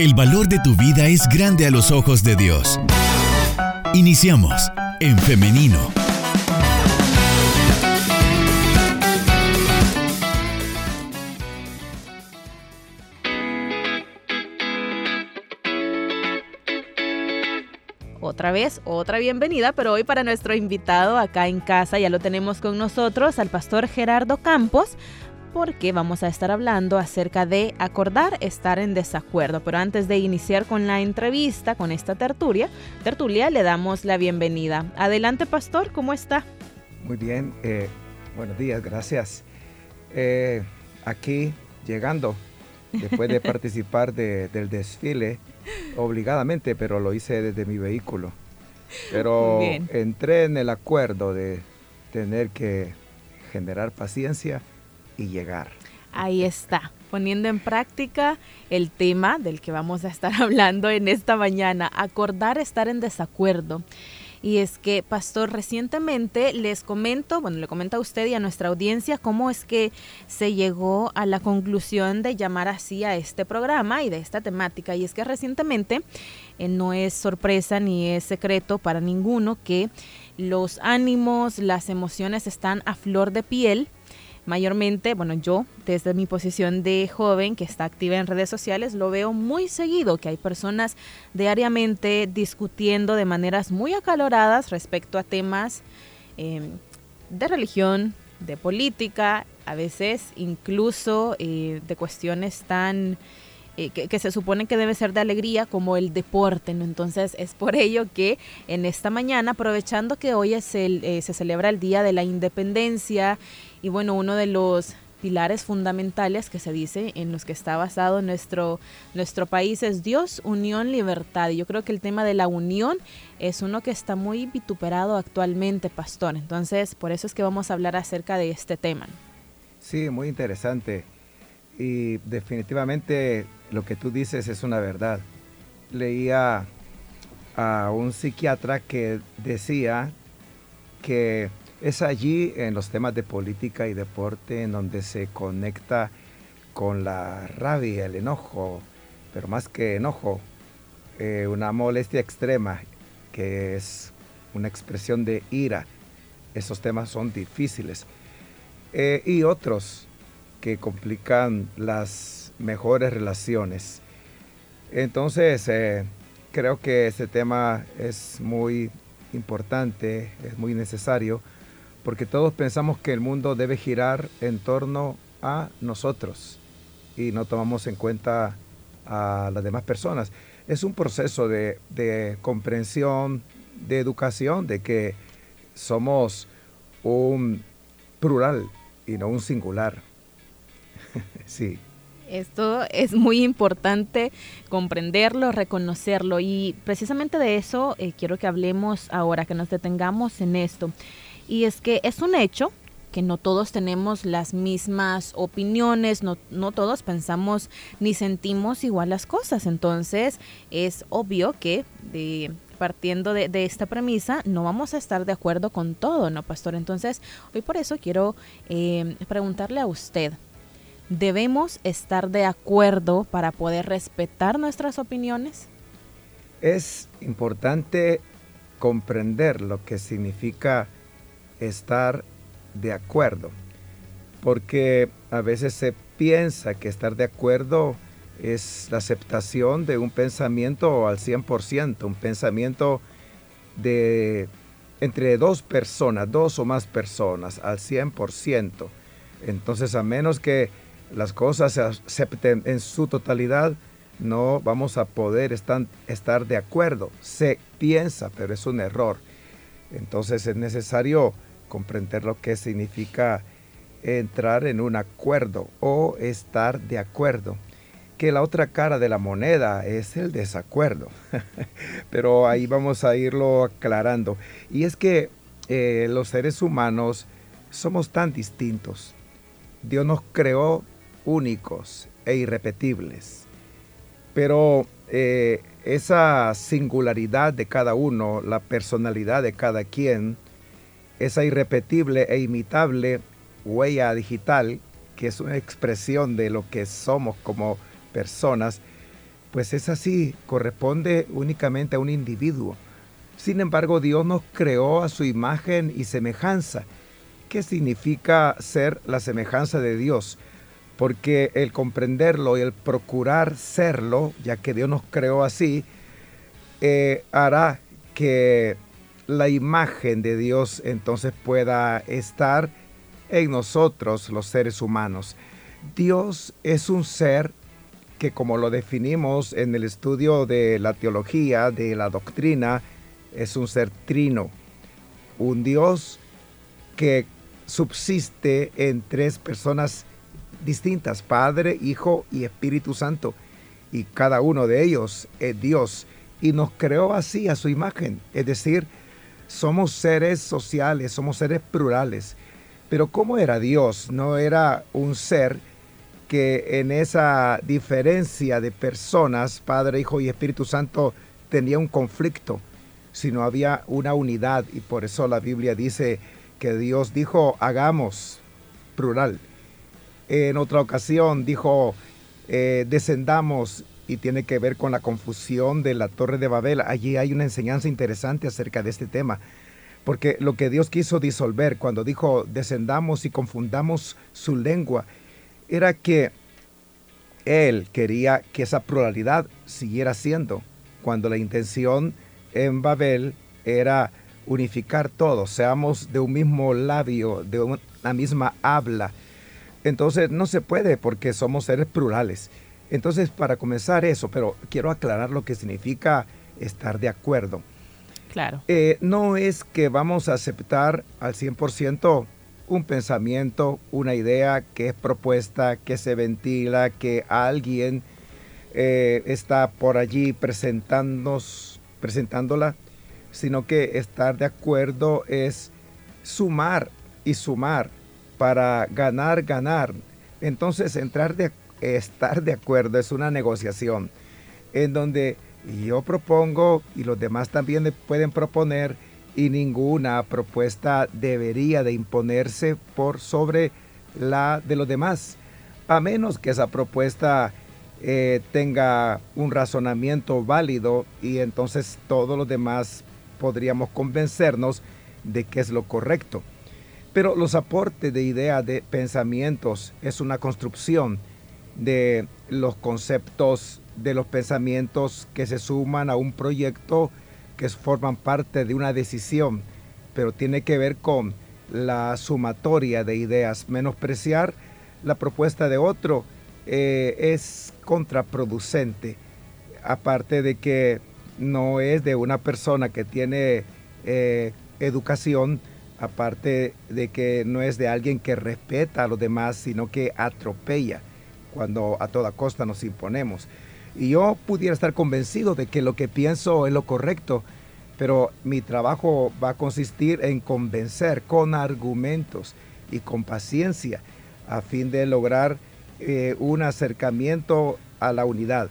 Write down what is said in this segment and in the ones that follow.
El valor de tu vida es grande a los ojos de Dios. Iniciamos en femenino. Otra vez, otra bienvenida, pero hoy para nuestro invitado acá en casa ya lo tenemos con nosotros, al pastor Gerardo Campos, porque vamos a estar hablando acerca de acordar estar en desacuerdo. Pero antes de iniciar con la entrevista, con esta tertulia, tertulia le damos la bienvenida. Adelante, pastor, ¿cómo está? Muy bien, eh, buenos días, gracias. Eh, aquí llegando, después de participar del desfile, obligadamente, pero lo hice desde mi vehículo. Pero entré en el acuerdo de tener que generar paciencia y llegar. Ahí está, poniendo en práctica el tema del que vamos a estar hablando en esta mañana, acordar estar en desacuerdo. Y es que, pastor, recientemente les comento, bueno, le comento a usted y a nuestra audiencia cómo es que se llegó a la conclusión de llamar así a este programa y de esta temática. Y es que recientemente eh, no es sorpresa ni es secreto para ninguno que los ánimos, las emociones están a flor de piel mayormente, bueno, yo desde mi posición de joven que está activa en redes sociales, lo veo muy seguido, que hay personas diariamente discutiendo de maneras muy acaloradas respecto a temas em, de religión, de política, a veces incluso eh, de cuestiones tan... Eh, que, se supone que debe ser de alegría como el deporte. Entonces es por ello que en esta mañana, aprovechando que hoy es el, eh, se celebra el Día de la Independencia y bueno, uno de los pilares fundamentales que se dice en los que está basado nuestro, nuestro país es Dios, unión, libertad. Y yo creo que el tema de la unión es uno que está muy vituperado actualmente, pastor. Entonces, por eso es que vamos a hablar acerca de este tema. Sí, muy interesante. Y definitivamente lo que tú dices es una verdad. Leía a un psiquiatra que decía que es allí en los temas de política y deporte en donde se conecta con la rabia, el enojo, pero más que enojo, eh, una molestia extrema que es una expresión de ira. Esos temas son difíciles. Eh, y otros que complican las mejores relaciones. Entonces, eh, creo que ese tema es muy importante, es muy necesario porque todos pensamos que el mundo debe girar en torno a nosotros y no tomamos en cuenta a las demás personas. Es un proceso de, comprensión, de educación, de que somos un plural y no un singular. sí. Esto es muy importante comprenderlo, reconocerlo y precisamente de eso eh, quiero que hablemos ahora, que nos detengamos en esto. Y es que es un hecho que no todos tenemos las mismas opiniones, no, no todos pensamos ni sentimos igual las cosas. Entonces es obvio que partiendo de, esta premisa no vamos a estar de acuerdo con todo, ¿no, pastor? Entonces hoy por eso quiero eh, preguntarle a usted, ¿debemos estar de acuerdo para poder respetar nuestras opiniones? Es importante comprender lo que significa estar de acuerdo, porque a veces se piensa que estar de acuerdo es la aceptación de un pensamiento al 100%, un pensamiento de entre dos personas, dos o más personas al 100%. Entonces, a menos que las cosas se acepten en su totalidad, no vamos a poder estar, estar de acuerdo. Se piensa, pero es un error. Entonces es necesario comprender lo que significa entrar en un acuerdo o estar de acuerdo. Que la otra cara de la moneda es el desacuerdo. Pero ahí vamos a irlo aclarando. Y es que eh, los seres humanos somos tan distintos. Dios nos creó únicos e irrepetibles. Pero eh, esa singularidad de cada uno, la personalidad de cada quien, esa irrepetible e imitable huella digital, que es una expresión de lo que somos como personas, pues es así, corresponde únicamente a un individuo. Sin embargo, Dios nos creó a su imagen y semejanza. ¿Qué significa ser la semejanza de Dios? Porque el comprenderlo y el procurar serlo, ya que Dios nos creó así, eh, hará que la imagen de Dios entonces pueda estar en nosotros los seres humanos. Dios es un ser que como lo definimos en el estudio de la teología, de la doctrina, es un ser trino, un Dios que subsiste en tres personas distintas, Padre, Hijo y Espíritu Santo, y cada uno de ellos es Dios, y nos creó así a su imagen, es decir, somos seres sociales, somos seres plurales, pero ¿cómo era Dios? No era un ser que en esa diferencia de personas, Padre, Hijo y Espíritu Santo, tenía un conflicto, sino había una unidad y por eso la Biblia dice que Dios dijo, hagamos, plural. En otra ocasión dijo, eh, descendamos y tiene que ver con la confusión de la torre de Babel. Allí hay una enseñanza interesante acerca de este tema, porque lo que Dios quiso disolver cuando dijo, descendamos y confundamos su lengua, era que él quería que esa pluralidad siguiera siendo, cuando la intención en Babel era unificar todo, seamos de un mismo labio, de una misma habla. Entonces no se puede porque somos seres plurales. Entonces para comenzar eso, pero quiero aclarar lo que significa estar de acuerdo. Claro. Eh, no es que vamos a aceptar al 100% un pensamiento, una idea que es propuesta, que se ventila, que alguien eh, está por allí presentándonos, presentándola, sino que estar de acuerdo es sumar y sumar para ganar, ganar. Entonces, entrar de, estar de acuerdo es una negociación en donde yo propongo y los demás también pueden proponer y ninguna propuesta debería de imponerse por sobre la de los demás, a menos que esa propuesta eh, tenga un razonamiento válido y entonces todos los demás podríamos convencernos de que es lo correcto. Pero los aportes de ideas, de pensamientos, es una construcción de los conceptos, de los pensamientos que se suman a un proyecto que forman parte de una decisión, pero tiene que ver con la sumatoria de ideas. Menospreciar la propuesta de otro eh, es contraproducente, aparte de que no es de una persona que tiene eh, educación, aparte de que no es de alguien que respeta a los demás, sino que atropella cuando a toda costa nos imponemos. Y yo pudiera estar convencido de que lo que pienso es lo correcto, pero mi trabajo va a consistir en convencer con argumentos y con paciencia a fin de lograr eh, un acercamiento a la unidad.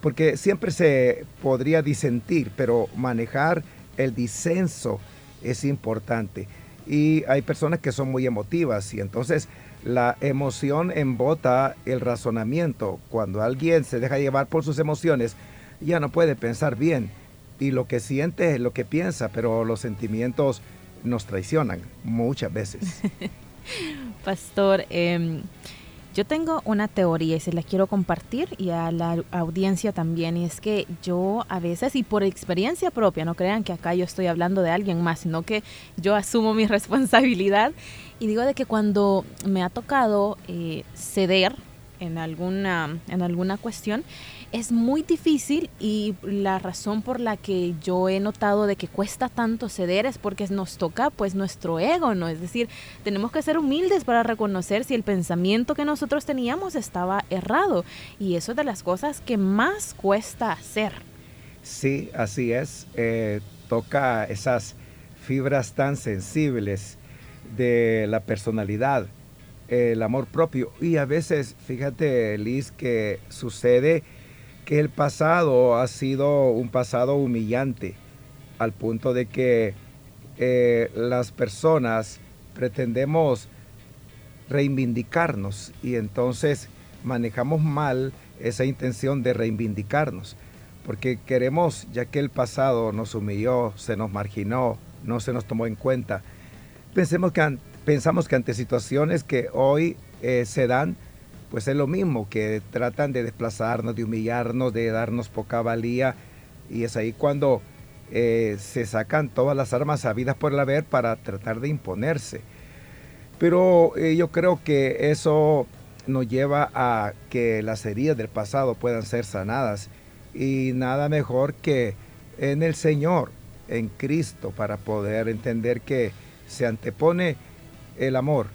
Porque siempre se podría disentir, pero manejar el disenso es importante. Y hay personas que son muy emotivas y entonces la emoción embota el razonamiento. Cuando alguien se deja llevar por sus emociones, ya no puede pensar bien. Y lo que siente es lo que piensa, pero los sentimientos nos traicionan muchas veces. Pastor, em, yo tengo una teoría y se la quiero compartir y a la audiencia también. Y es que yo a veces, y por experiencia propia, no crean que acá yo estoy hablando de alguien más, sino que yo asumo mi responsabilidad y digo de que cuando me ha tocado eh, ceder en alguna, en alguna cuestión, es muy difícil y la razón por la que yo he notado de que cuesta tanto ceder es porque nos toca pues nuestro ego, ¿no? Es decir, tenemos que ser humildes para reconocer si el pensamiento que nosotros teníamos estaba errado y eso es de las cosas que más cuesta hacer. Sí, así es. Eh, toca esas fibras tan sensibles de la personalidad, el amor propio. Y a veces, fíjate, Liz, que sucede que el pasado ha sido un pasado humillante, al punto de que eh, las personas pretendemos reivindicarnos y entonces manejamos mal esa intención de reivindicarnos, porque queremos, ya que el pasado nos humilló, se nos marginó, no se nos tomó en cuenta, pensemos que, pensamos que ante situaciones que hoy eh, se dan, pues es lo mismo, que tratan de desplazarnos, de humillarnos, de darnos poca valía, y es ahí cuando eh, se sacan todas las armas habidas por el haber para tratar de imponerse. Pero eh, yo creo que eso nos lleva a que las heridas del pasado puedan ser sanadas y nada mejor que en el Señor, en Cristo, para poder entender que se antepone el amor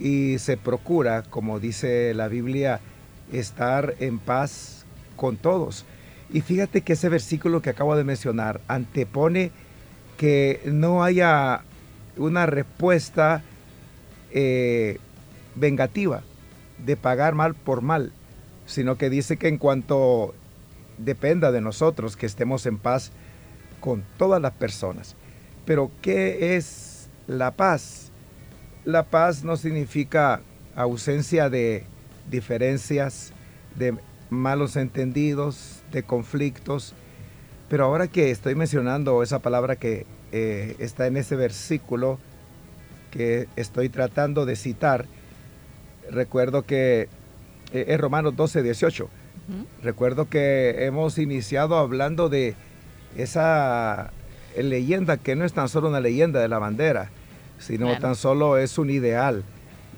y se procura, como dice la Biblia, estar en paz con todos. Y fíjate que ese versículo que acabo de mencionar antepone que no haya una respuesta eh, vengativa de pagar mal por mal, sino que dice que en cuanto dependa de nosotros que estemos en paz con todas las personas. Pero ¿qué es la paz? La paz no significa ausencia de diferencias, de malos entendidos, de conflictos. Pero ahora que estoy mencionando esa palabra que eh, está en ese versículo que estoy tratando de citar, recuerdo que eh, es Romanos 12, 18. Recuerdo que hemos iniciado hablando de esa leyenda que no es tan solo una leyenda de la bandera, sino tan solo es un ideal.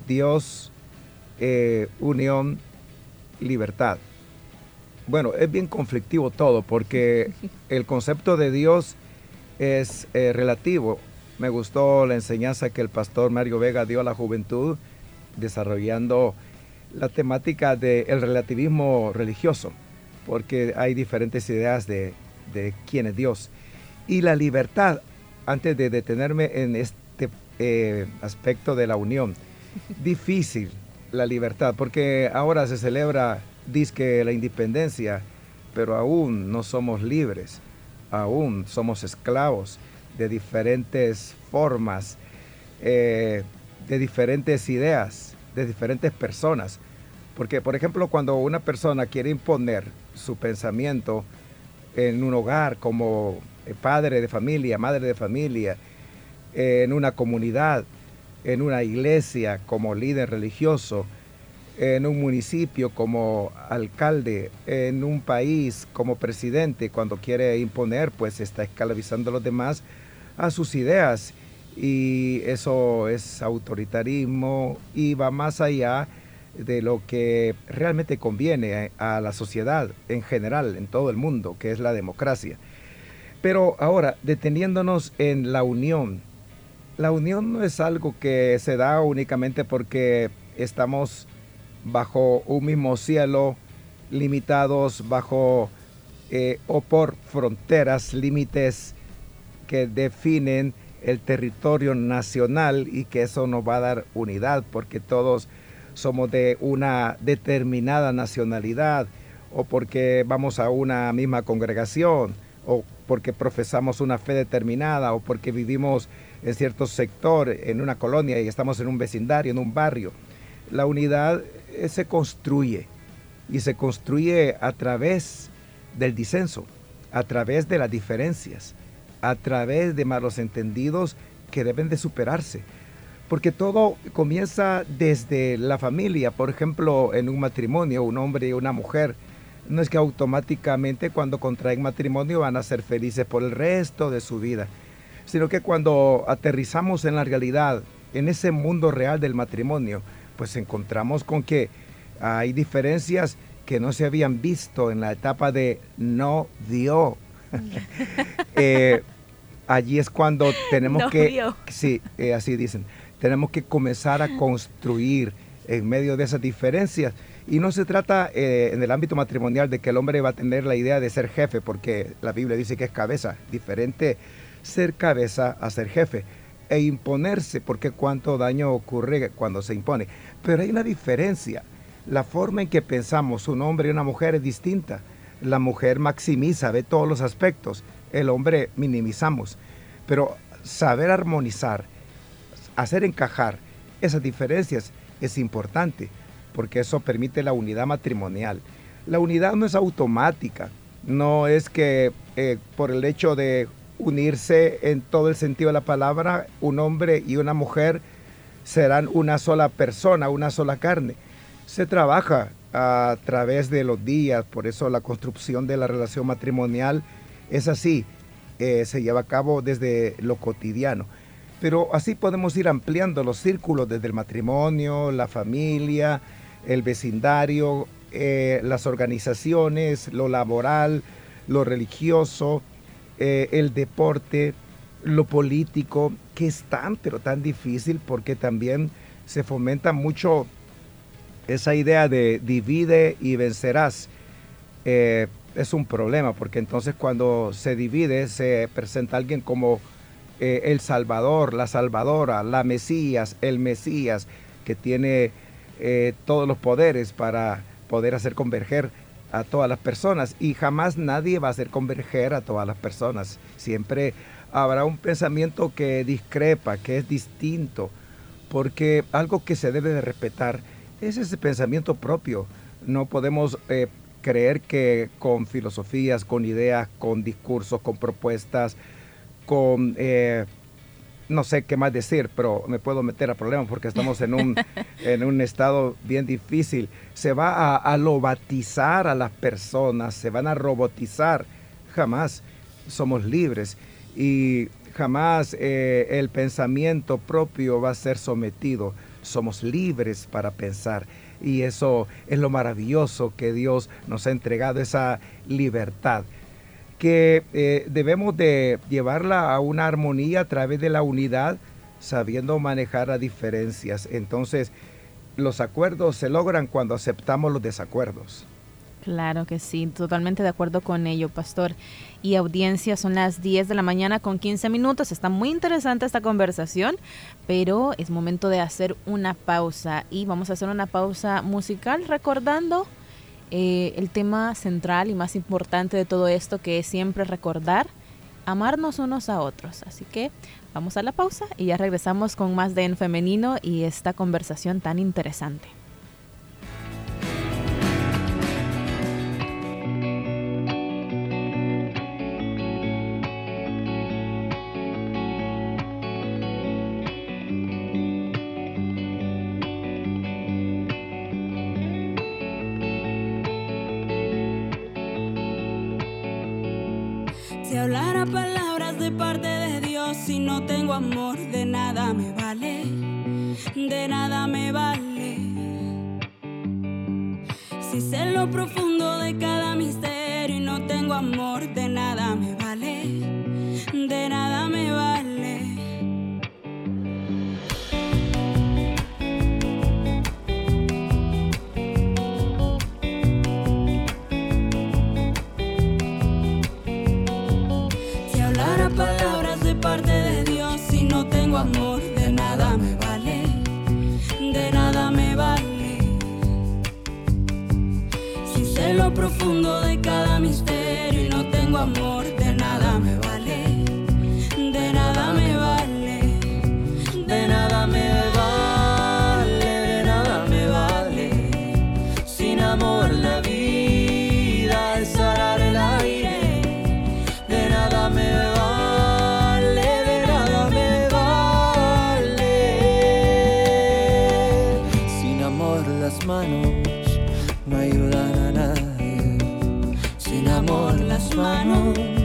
Dios, eh, unión, libertad. Bueno, es bien conflictivo todo porque el concepto de Dios es eh, relativo. Me gustó la enseñanza que el pastor Mario Vega dio a la juventud desarrollando la temática del relativismo religioso, porque hay diferentes ideas de, quién es Dios. Y la libertad, antes de detenerme en este eh, aspecto de la unión, difícil la libertad, porque ahora se celebra, dice la independencia, pero aún no somos libres, aún somos esclavos de diferentes formas, eh, de diferentes ideas, de diferentes personas. Porque, por ejemplo, cuando una persona quiere imponer su pensamiento en un hogar como padre de familia, madre de familia, en una comunidad, en una iglesia como líder religioso, en un municipio como alcalde, en un país como presidente, cuando quiere imponer, pues está esclavizando a los demás a sus ideas y eso es autoritarismo y va más allá de lo que realmente conviene a la sociedad en general, en todo el mundo, que es la democracia. Pero ahora, deteniéndonos en la unión, la unión no es algo que se da únicamente porque estamos bajo un mismo cielo, limitados bajo eh, o por fronteras, límites que definen el territorio nacional y que eso nos va a dar unidad porque todos somos de una determinada nacionalidad o porque vamos a una misma congregación o porque profesamos una fe determinada o porque vivimos en cierto sector, en una colonia y estamos en un vecindario, en un barrio. La unidad eh, se construye y se construye a través del disenso, a través de las diferencias a través de malos entendidos que deben de superarse. Porque todo comienza desde la familia. Por ejemplo, en un matrimonio, un hombre y una mujer, no es que automáticamente cuando contraen matrimonio van a ser felices por el resto de su vida, sino que cuando aterrizamos en la realidad, en ese mundo real del matrimonio, pues encontramos con que hay diferencias que no se habían visto en la etapa de no dio Eh, allí es cuando tenemos que, sí, eh, así dicen, tenemos que comenzar a construir en medio de esas diferencias. Y no se trata eh, en el ámbito matrimonial de que el hombre va a tener la idea de ser jefe, porque la Biblia dice que es cabeza, diferente ser cabeza a ser jefe e imponerse, porque cuánto daño ocurre cuando se impone. Pero hay una diferencia. La forma en que pensamos un hombre y una mujer es distinta la mujer maximiza, ve todos los aspectos, el hombre minimizamos. Pero saber armonizar, hacer encajar esas diferencias es importante, porque eso permite la unidad matrimonial. la unidad no es automática, no es que eh, por el hecho de unirse en todo el sentido de la palabra, un hombre y una mujer serán una sola persona, una sola carne. Se trabaja a través de los días, por eso la construcción de la relación matrimonial es así, eh, se lleva a cabo desde lo cotidiano. Pero así podemos ir ampliando los círculos desde el matrimonio, la familia, el vecindario, eh, las organizaciones, lo laboral, lo religioso, eh, el deporte, lo político, que es tan, pero tan difícil porque también se fomenta mucho esa idea de divide y vencerás. Eh, es un problema porque entonces cuando se divide se presenta alguien como eh, el Salvador, la Salvadora, la Mesías, el Mesías, que tiene todos los poderes para poder hacer converger a todas las personas y jamás nadie va a hacer converger a todas las personas. Siempre habrá un pensamiento que discrepa, que es distinto, porque algo que se debe de respetar es ese pensamiento propio. No podemos eh, creer que con filosofías, con ideas, con discursos, con propuestas, con... Eh, no sé qué más decir, pero me puedo meter a problemas porque estamos en un, en un estado bien difícil. Se va a, a lobatizar a las personas, se van a robotizar. Jamás somos libres y jamás eh, el pensamiento propio va a ser sometido. Somos libres para pensar y eso es lo maravilloso que Dios nos ha entregado, esa libertad que eh, debemos de llevarla a una armonía a través de la unidad, sabiendo manejar las diferencias. Entonces, los acuerdos se logran cuando aceptamos los desacuerdos. Claro que sí, totalmente de acuerdo con ello, pastor. Y audiencia, son las 10 de la mañana con 15 minutos. Está muy interesante esta conversación, pero es momento de hacer una pausa. Y vamos a hacer una pausa musical recordando eh, el tema central y más importante de todo esto, que es siempre recordar amarnos unos a otros. Así que vamos a la pausa y ya regresamos con más de En Femenino y esta conversación tan interesante. Amor de nada me vale, de nada me vale. Si sé lo profundo de cada misterio y no tengo amor, de nada me vale, de nada profundo de cada misterio y no tengo amor, manos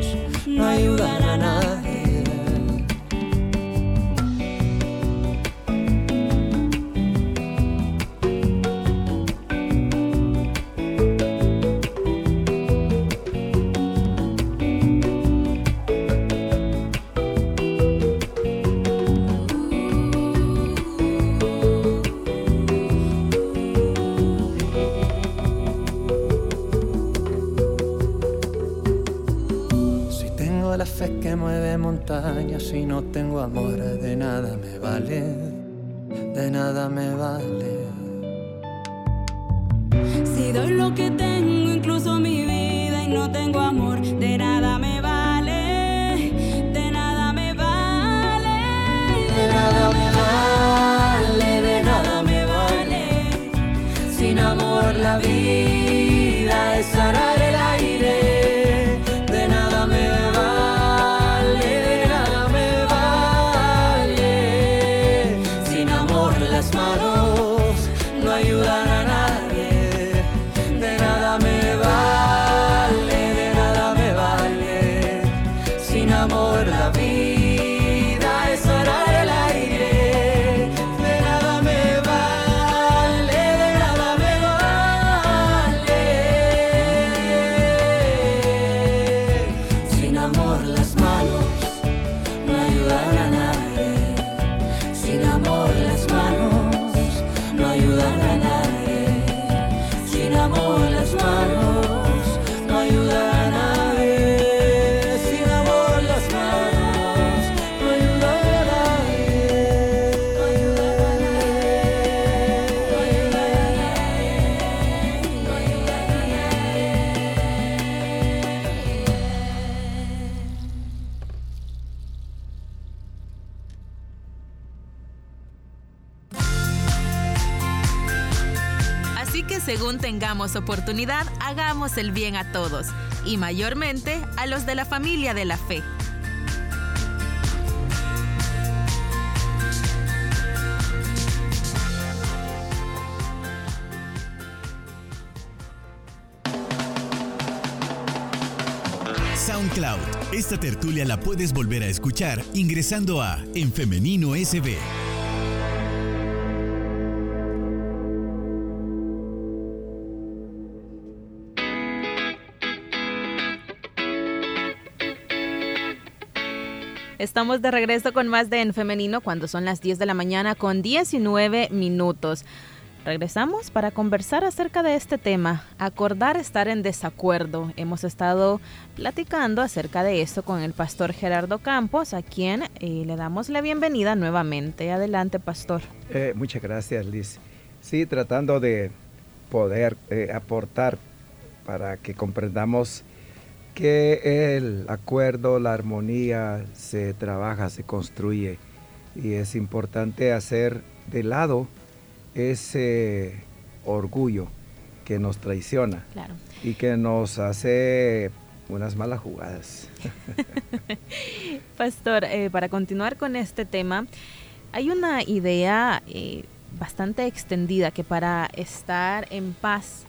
oportunidad, hagamos el bien a todos, y mayormente a los de la familia de la fe. SoundCloud. Esta tertulia la puedes volver a escuchar ingresando a En Femenino SB. Estamos de regreso con más de En Femenino cuando son las 10 de la mañana con 19 minutos. Regresamos para conversar acerca de este tema, acordar estar en desacuerdo. Hemos estado platicando acerca de esto con el pastor Gerardo Campos, a quien eh, le damos la bienvenida nuevamente. Adelante, pastor. Eh, muchas gracias, Liz. Sí, tratando de poder eh, aportar para que comprendamos que el acuerdo, la armonía se trabaja, se construye y es importante hacer de lado ese orgullo que nos traiciona Claro. y que nos hace unas malas jugadas. Pastor, eh, para continuar con este tema, hay una idea eh, bastante extendida que para estar en paz,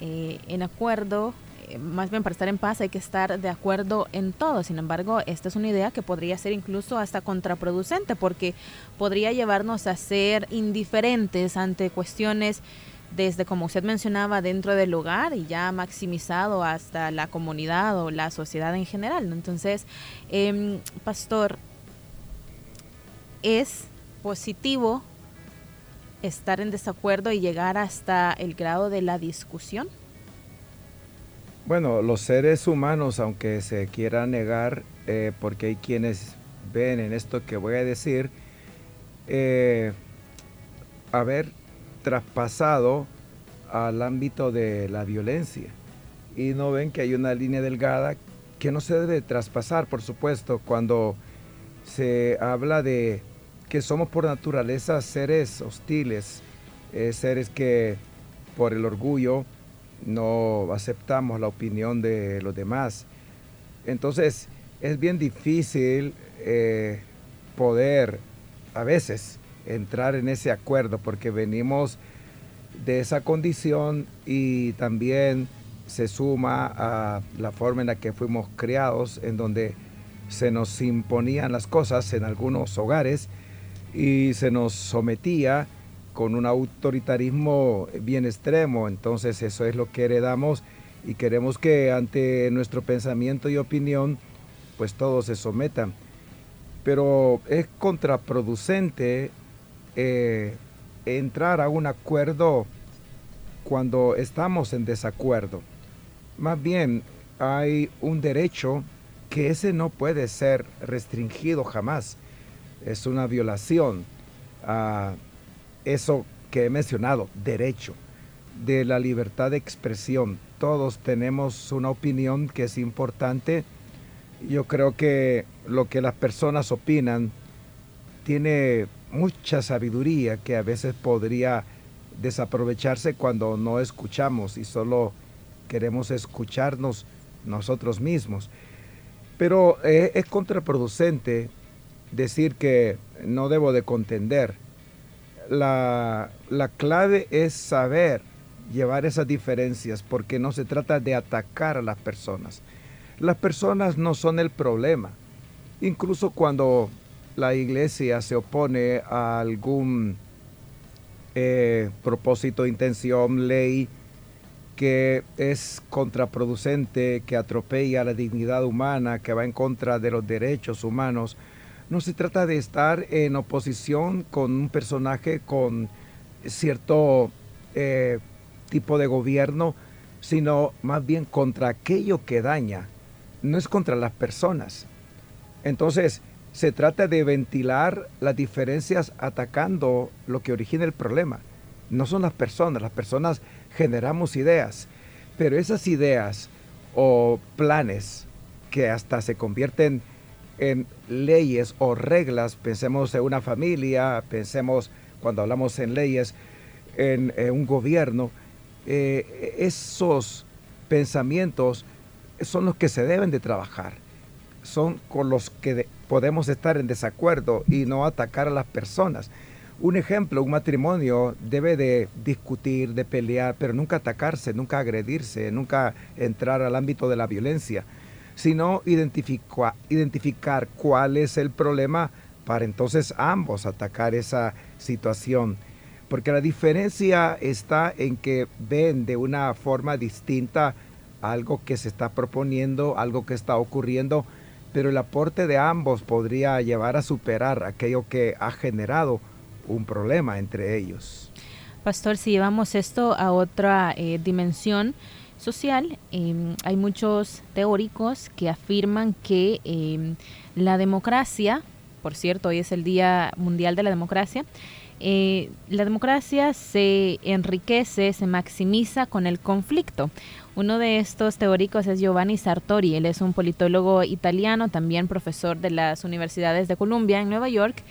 eh, en acuerdo, más bien para estar en paz hay que estar de acuerdo en todo. Sin embargo, esta es una idea que podría ser incluso hasta contraproducente porque podría llevarnos a ser indiferentes ante cuestiones desde como usted mencionaba dentro del hogar y ya maximizado hasta la comunidad o la sociedad en general. Entonces, em, pastor, ¿es positivo estar en desacuerdo y llegar hasta el grado de la discusión? Bueno, los seres humanos, aunque se quiera negar, eh, porque hay quienes ven en esto que voy a decir, eh, haber traspasado al ámbito de la violencia. Y no ven que hay una línea delgada que no se debe traspasar, por supuesto, cuando se habla de que somos por naturaleza seres hostiles, eh, seres que por el orgullo no aceptamos la opinión de los demás. Entonces es bien difícil eh, poder a veces entrar en ese acuerdo porque venimos de esa condición y también se suma a la forma en la que fuimos criados, en donde se nos imponían las cosas en algunos hogares y se nos sometía con un autoritarismo bien extremo. Entonces eso es lo que heredamos y queremos que ante nuestro pensamiento y opinión, pues todos se sometan. Pero es contraproducente eh, entrar a un acuerdo cuando estamos en desacuerdo. Más bien hay un derecho que ese no puede ser restringido jamás. Es una violación a eso que he mencionado, derecho de la libertad de expresión. Todos tenemos una opinión que es importante. Yo creo que lo que las personas opinan tiene mucha sabiduría que a veces podría desaprovecharse cuando no escuchamos y solo queremos escucharnos nosotros mismos. Pero eh, es contraproducente decir que no debo de contender. La, la clave es saber llevar esas diferencias porque no se trata de atacar a las personas. Las personas no son el problema. Incluso cuando la iglesia se opone a algún eh, propósito, intención, ley que es contraproducente, que atropella la dignidad humana, que va en contra de los derechos humanos, no se trata de estar en oposición con un personaje con cierto eh, tipo de gobierno, sino más bien contra aquello que daña, no es contra las personas. Entonces, se trata de ventilar las diferencias atacando lo que origina el problema. No son las personas, las personas generamos ideas, pero esas ideas o planes que hasta se convierten en leyes o reglas, pensemos en una familia, pensemos cuando hablamos en leyes, en, un gobierno, eh, esos pensamientos son los que se deben de trabajar, son con los que podemos estar en desacuerdo y no atacar a las personas. Un ejemplo, un matrimonio debe de discutir, de pelear, pero nunca atacarse, nunca agredirse, nunca entrar al ámbito de la violencia, sino identificar cuál es el problema para entonces ambos atacar esa situación. Porque la diferencia está en que ven de una forma distinta algo que se está proponiendo, algo que está ocurriendo, pero el aporte de ambos podría llevar a superar aquello que ha generado un problema entre ellos. Pastor, si llevamos esto a otra eh, dimensión social, em, hay muchos teóricos que afirman que em, la democracia, por cierto, hoy es el Día Mundial de la Democracia, eh, la democracia se enriquece, se maximiza con el conflicto. Uno de estos teóricos es Giovanni Sartori. Él es un politólogo italiano, también profesor de las universidades de Columbia en Nueva York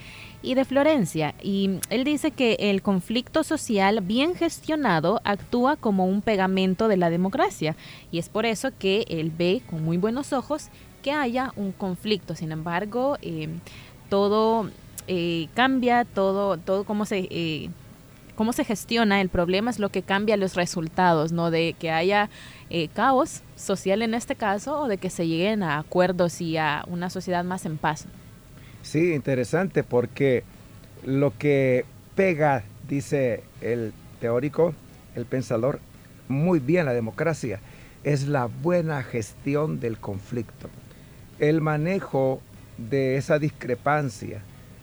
y de Florencia. Y él dice que el conflicto social bien gestionado actúa como un pegamento de la democracia. Y es por eso que él ve con muy buenos ojos que haya un conflicto. Sin embargo, eh, todo eh, cambia, todo, todo cómo se... Eh, cómo se gestiona el problema es lo que cambia los resultados, ¿no? De que haya caos social en este caso o de que se lleguen a acuerdos y a una sociedad más en paz. Sí, interesante porque lo que pega, dice el teórico, el pensador, muy bien la democracia, es la buena gestión del conflicto. El manejo de esa discrepancia,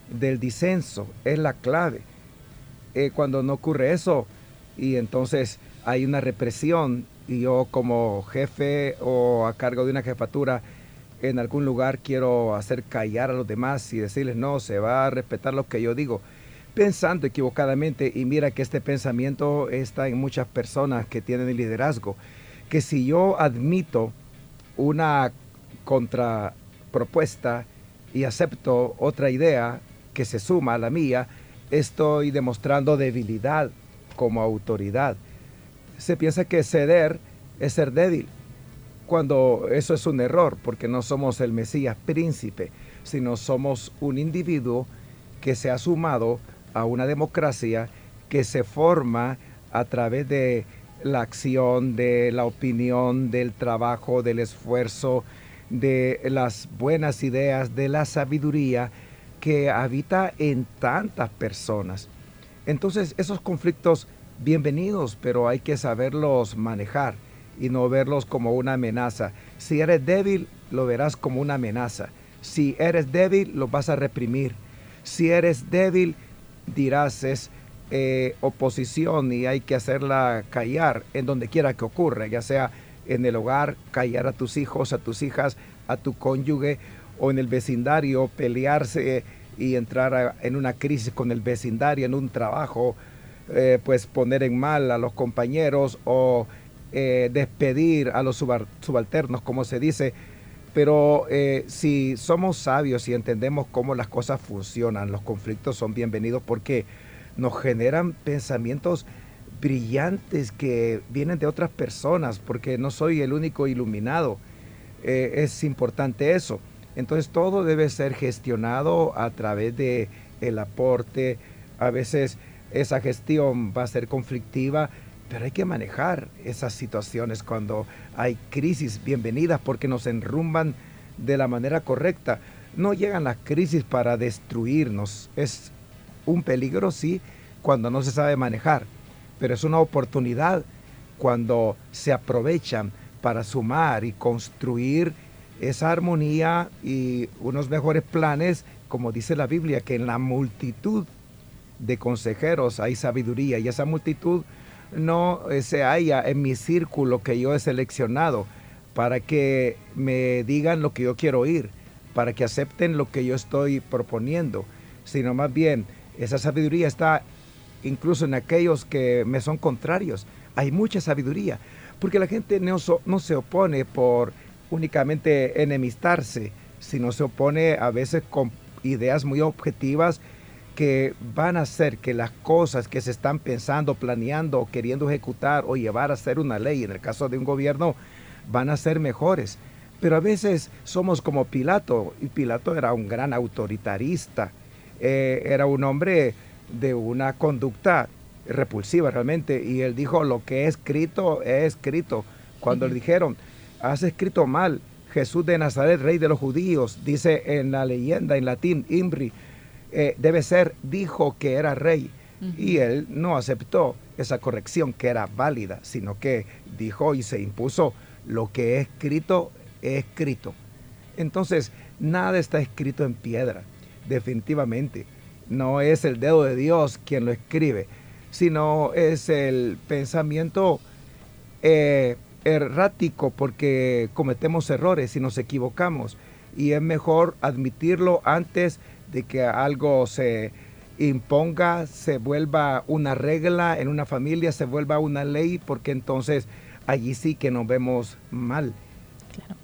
del disenso, es la clave. Eh, cuando no ocurre eso y entonces hay una represión y yo como jefe o a cargo de una jefatura en algún lugar quiero hacer callar a los demás y decirles, no, se va a respetar lo que yo digo, pensando equivocadamente, y mira que este pensamiento está en muchas personas que tienen el liderazgo, que si yo admito una contrapropuesta y acepto otra idea que se suma a la mía, estoy demostrando debilidad como autoridad. Se piensa que ceder es ser débil cuando eso es un error, porque no somos el Mesías príncipe, sino somos un individuo que se ha sumado a una democracia que se forma a través de la acción, de la opinión, del trabajo, del esfuerzo, de las buenas ideas, de la sabiduría que habita en tantas personas. Entonces esos conflictos, bienvenidos, pero hay que saberlos manejar y no verlos como una amenaza. Si eres débil, lo verás como una amenaza. Si eres débil, lo vas a reprimir. Si eres débil, dirás es eh, oposición y hay que hacerla callar en donde quiera que ocurra, ya sea en el hogar, callar a tus hijos, a tus hijas, a tu cónyuge o en el vecindario, pelearse y entrar en una crisis con el vecindario, en un trabajo, eh, pues poner en mal a los compañeros o eh, despedir a los subalternos, como se dice, pero eh, si somos sabios y entendemos cómo las cosas funcionan, los conflictos son bienvenidos porque nos generan pensamientos brillantes que vienen de otras personas, porque no soy el único iluminado. Eh, es importante eso. Entonces todo debe ser gestionado a través de el aporte. A veces esa gestión va a ser conflictiva, pero hay que manejar esas situaciones cuando hay crisis bienvenidas porque nos enrumban de la manera correcta. No llegan las crisis para destruirnos. Es un peligro, sí, cuando no se sabe manejar, pero es una oportunidad cuando se aprovechan para sumar y construir esa armonía y unos mejores planes, como dice la Biblia, que en la multitud de consejeros hay sabiduría y esa multitud no se halla en mi círculo que yo he seleccionado para que me digan lo que yo quiero oír, para que acepten lo que yo estoy proponiendo, sino más bien esa sabiduría está incluso en aquellos que me son contrarios. Hay mucha sabiduría, porque la gente no, no se opone por únicamente enemistarse, sino se opone a veces con ideas muy objetivas que van a hacer que las cosas que se están pensando, planeando, queriendo ejecutar o llevar a ser una ley, en el caso de un gobierno, van a ser mejores. Pero a veces somos como Pilato, y Pilato era un gran autoritarista, eh, era un hombre de una conducta repulsiva realmente, y él dijo, lo que he escrito, he escrito. Cuando le dijeron, has escrito mal, Jesús de Nazaret, rey de los judíos, dice en la leyenda en latín, Imbri, eh, debe ser, dijo que era rey. Y él no aceptó esa corrección que era válida, sino que dijo y se impuso lo que he escrito, he escrito. Entonces, nada está escrito en piedra, definitivamente. No es el dedo de Dios quien lo escribe, sino es el pensamiento eh, errático porque cometemos errores y nos equivocamos. Y es mejor admitirlo antes de que algo se imponga, se vuelva una regla en una familia, se vuelva una ley, porque entonces allí sí que nos vemos mal. Claro.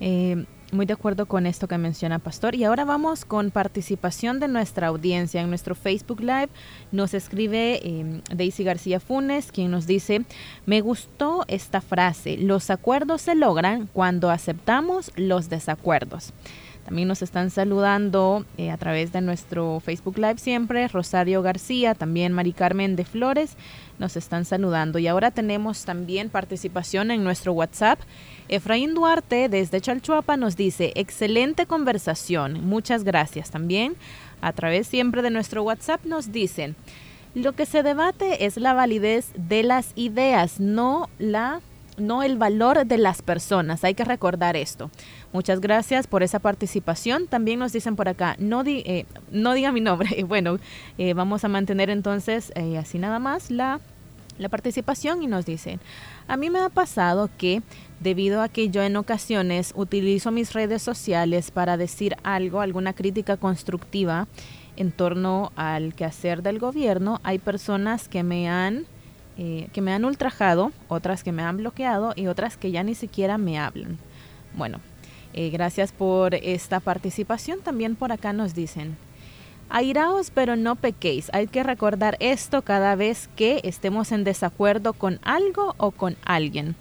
Eh, muy de acuerdo con esto que menciona Pastor. Y ahora vamos con participación de nuestra audiencia. En nuestro Facebook Live nos escribe eh, Daisy García Funes, quien nos dice, me gustó esta frase, los acuerdos se logran cuando aceptamos los desacuerdos. También nos están saludando eh, a través de nuestro Facebook Live siempre. Rosario García, también Mari Carmen de Flores nos están saludando. Y ahora tenemos también participación en nuestro WhatsApp. Efraín Duarte desde Chalchuapa nos dice, excelente conversación, muchas gracias. También a través siempre de nuestro WhatsApp nos dicen, lo que se debate es la validez de las ideas, no la no el valor de las personas. Hay que recordar esto. Muchas gracias por esa participación. También nos dicen por acá, no, eh, no diga mi nombre. Bueno, eh, vamos a mantener entonces eh, así nada más la, la participación y nos dicen, a mí me ha pasado que debido a que yo en ocasiones utilizo mis redes sociales para decir algo, alguna crítica constructiva en torno al quehacer del gobierno, hay personas que me han eh, que me han ultrajado, otras que me han bloqueado y otras que ya ni siquiera me hablan. Bueno, eh, gracias por esta participación. También por acá nos dicen, airaos pero no pequéis. Hay que recordar esto cada vez que estemos en desacuerdo con algo o con alguien.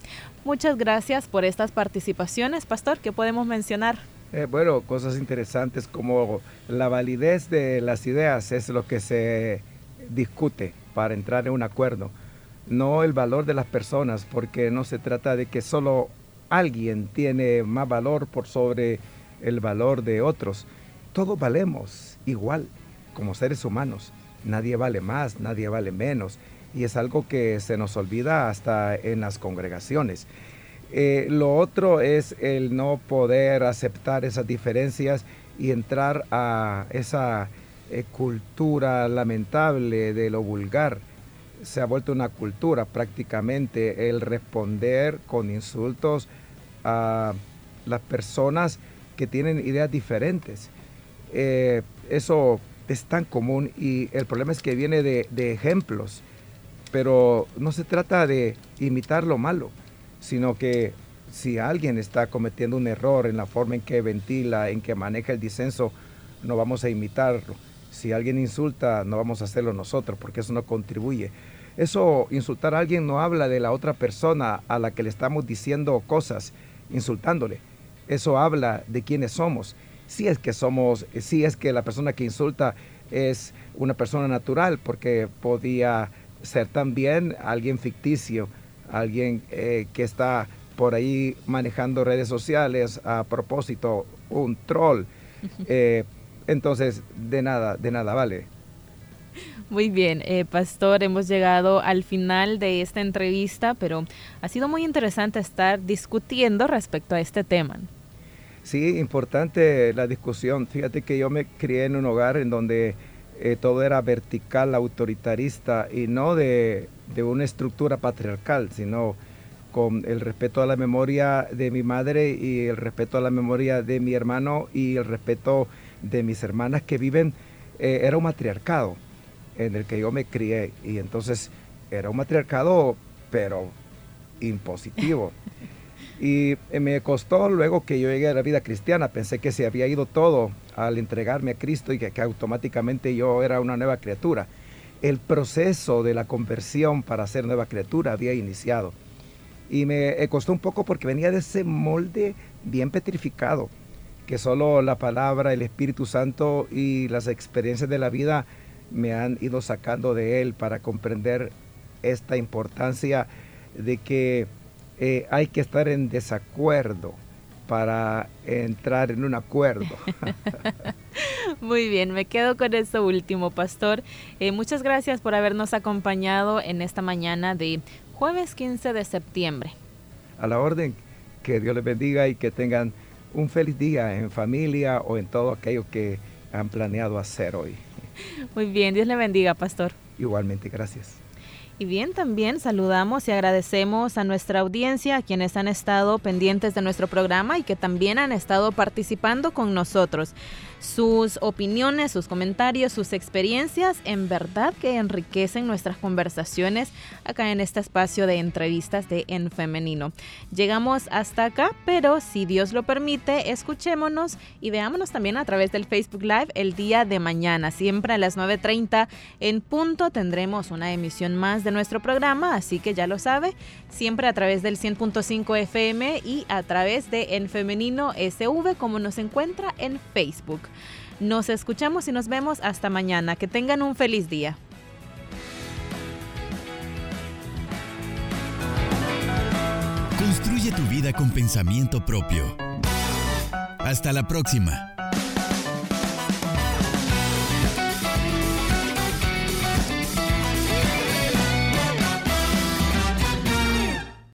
Muchas gracias por estas participaciones, Pastor. ¿Qué podemos mencionar? Eh, bueno, cosas interesantes como la validez de las ideas es lo que se discute para entrar en un acuerdo no el valor de las personas, porque no se trata de que solo alguien tiene más valor por sobre el valor de otros. Todos valemos igual como seres humanos. Nadie vale más, nadie vale menos. Y es algo que se nos olvida hasta en las congregaciones. Eh, lo otro es el no poder aceptar esas diferencias y entrar a esa eh, cultura lamentable de lo vulgar se ha vuelto una cultura prácticamente el responder con insultos a las personas que tienen ideas diferentes. Eh, eso es tan común y el problema es que viene de, de, ejemplos, pero no se trata de imitar lo malo, sino que si alguien está cometiendo un error en la forma en que ventila, en que maneja el disenso, no vamos a imitarlo. Si alguien insulta, no vamos a hacerlo nosotros, porque eso no contribuye. Eso, insultar a alguien no habla de la otra persona a la que le estamos diciendo cosas, insultándole. Eso habla de quiénes somos. Si es que somos, si es que la persona que insulta es una persona natural, porque podía ser también alguien ficticio, alguien eh, que está por ahí manejando redes sociales a propósito, un troll. Eh, entonces, de nada, de nada vale. Muy bien, eh, Pastor, hemos llegado al final de esta entrevista, pero ha sido muy interesante estar discutiendo respecto a este tema. Sí, importante la discusión. Fíjate que yo me crié en un hogar en donde eh, todo era vertical, autoritarista y no de, de, una estructura patriarcal, sino con el respeto a la memoria de mi madre y el respeto a la memoria de mi hermano y el respeto de mis hermanas que viven, eh, era un matriarcado en el que yo me crié. Y entonces era un matriarcado, pero impositivo. Y eh, me costó luego que yo llegué a la vida cristiana, pensé que se había ido todo al entregarme a Cristo y que, automáticamente yo era una nueva criatura. El proceso de la conversión para ser nueva criatura había iniciado. Y me eh, costó un poco porque venía de ese molde bien petrificado, que solo la palabra, el Espíritu Santo y las experiencias de la vida me han ido sacando de él para comprender esta importancia de que eh, hay que estar en desacuerdo para entrar en un acuerdo. Muy bien, me quedo con esto último, pastor. Eh, muchas gracias por habernos acompañado en esta mañana de jueves 15 de septiembre. A la orden, que Dios les bendiga y que tengan un feliz día en familia o en todo aquello que han planeado hacer hoy. Muy bien, Dios le bendiga, pastor. Igualmente, gracias. Y bien, también saludamos y agradecemos a nuestra audiencia, a quienes han estado pendientes de nuestro programa y que también han estado participando con nosotros sus opiniones, sus comentarios, sus experiencias, en verdad que enriquecen nuestras conversaciones acá en este espacio de entrevistas de En Femenino. Llegamos hasta acá, pero si Dios lo permite, escuchémonos y veámonos también a través del Facebook Live el día de mañana. Siempre a las 9.30 en punto tendremos una emisión más de nuestro programa, así que ya lo sabe, siempre a través del 100.5 FM y a través de En Femenino SV como nos encuentra en Facebook. Nos escuchamos y nos vemos hasta mañana. Que tengan un feliz día. Construye tu vida con pensamiento propio. Hasta la próxima.